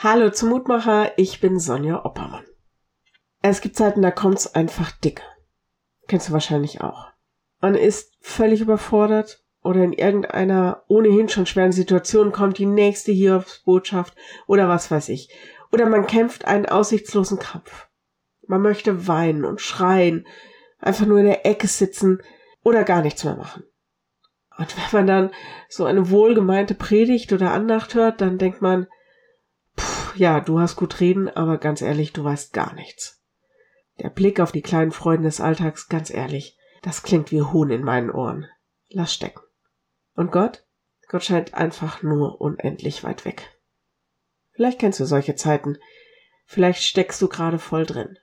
Hallo zum Mutmacher, ich bin Sonja Oppermann. Es gibt Zeiten, da kommt's einfach dick. Kennst du wahrscheinlich auch. Man ist völlig überfordert oder in irgendeiner ohnehin schon schweren Situation kommt die nächste Hiobsbotschaft oder was weiß ich. Oder man kämpft einen aussichtslosen Kampf. Man möchte weinen und schreien, einfach nur in der Ecke sitzen oder gar nichts mehr machen. Und wenn man dann so eine wohlgemeinte Predigt oder Andacht hört, dann denkt man, ja, du hast gut reden, aber ganz ehrlich, du weißt gar nichts. Der Blick auf die kleinen Freuden des Alltags, ganz ehrlich, das klingt wie Hohn in meinen Ohren. Lass stecken. Und Gott? Gott scheint einfach nur unendlich weit weg. Vielleicht kennst du solche Zeiten. Vielleicht steckst du gerade voll drin.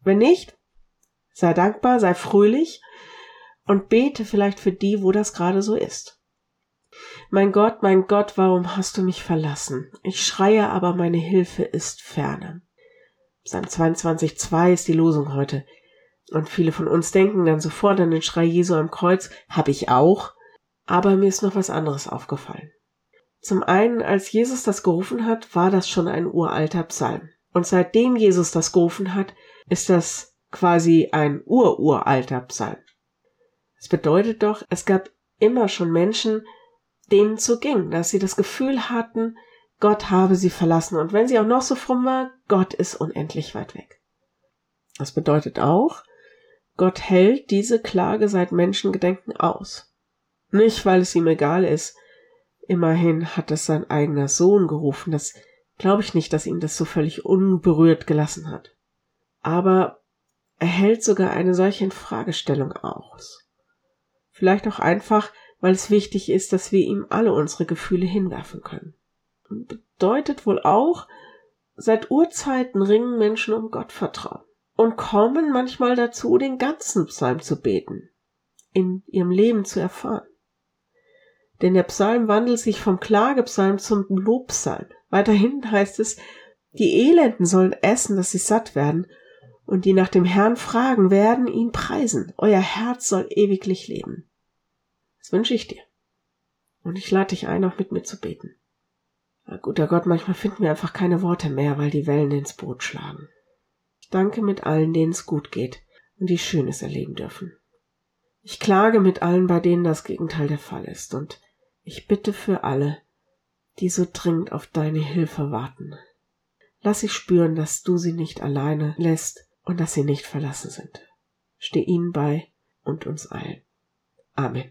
Wenn nicht, sei dankbar, sei fröhlich und bete vielleicht für die, wo das gerade so ist. Mein Gott, mein Gott, warum hast du mich verlassen? Ich schreie, aber meine Hilfe ist ferne. Psalm 22,2 ist die Losung heute. Und viele von uns denken dann sofort an den Schrei Jesu am Kreuz, hab ich auch, aber mir ist noch was anderes aufgefallen. Zum einen, als Jesus das gerufen hat, war das schon ein uralter Psalm. Und seitdem Jesus das gerufen hat, ist das quasi ein ururalter Psalm. Es bedeutet doch, es gab immer schon Menschen, denen so ging, dass sie das Gefühl hatten, Gott habe sie verlassen. Und wenn sie auch noch so fromm war, Gott ist unendlich weit weg. Das bedeutet auch, Gott hält diese Klage seit Menschengedenken aus. Nicht, weil es ihm egal ist. Immerhin hat es sein eigener Sohn gerufen. Das glaube ich nicht, dass ihn das so völlig unberührt gelassen hat. Aber er hält sogar eine solche Infragestellung aus. Vielleicht auch einfach, weil es wichtig ist, dass wir ihm alle unsere Gefühle hinwerfen können. Bedeutet wohl auch, seit Urzeiten ringen Menschen um Gottvertrauen und kommen manchmal dazu, den ganzen Psalm zu beten, in ihrem Leben zu erfahren. Denn der Psalm wandelt sich vom Klagepsalm zum Lobpsalm. Weiterhin heißt es, die Elenden sollen essen, dass sie satt werden, und die nach dem Herrn fragen, werden ihn preisen. Euer Herz soll ewiglich leben. Das wünsche ich dir. Und ich lade dich ein, auch mit mir zu beten. Na, guter Gott, manchmal finden wir einfach keine Worte mehr, weil die Wellen ins Boot schlagen. Ich danke mit allen, denen es gut geht und die Schönes erleben dürfen. Ich klage mit allen, bei denen das Gegenteil der Fall ist, und ich bitte für alle, die so dringend auf deine Hilfe warten. Lass sie spüren, dass du sie nicht alleine lässt und dass sie nicht verlassen sind. Steh ihnen bei und uns allen. Amen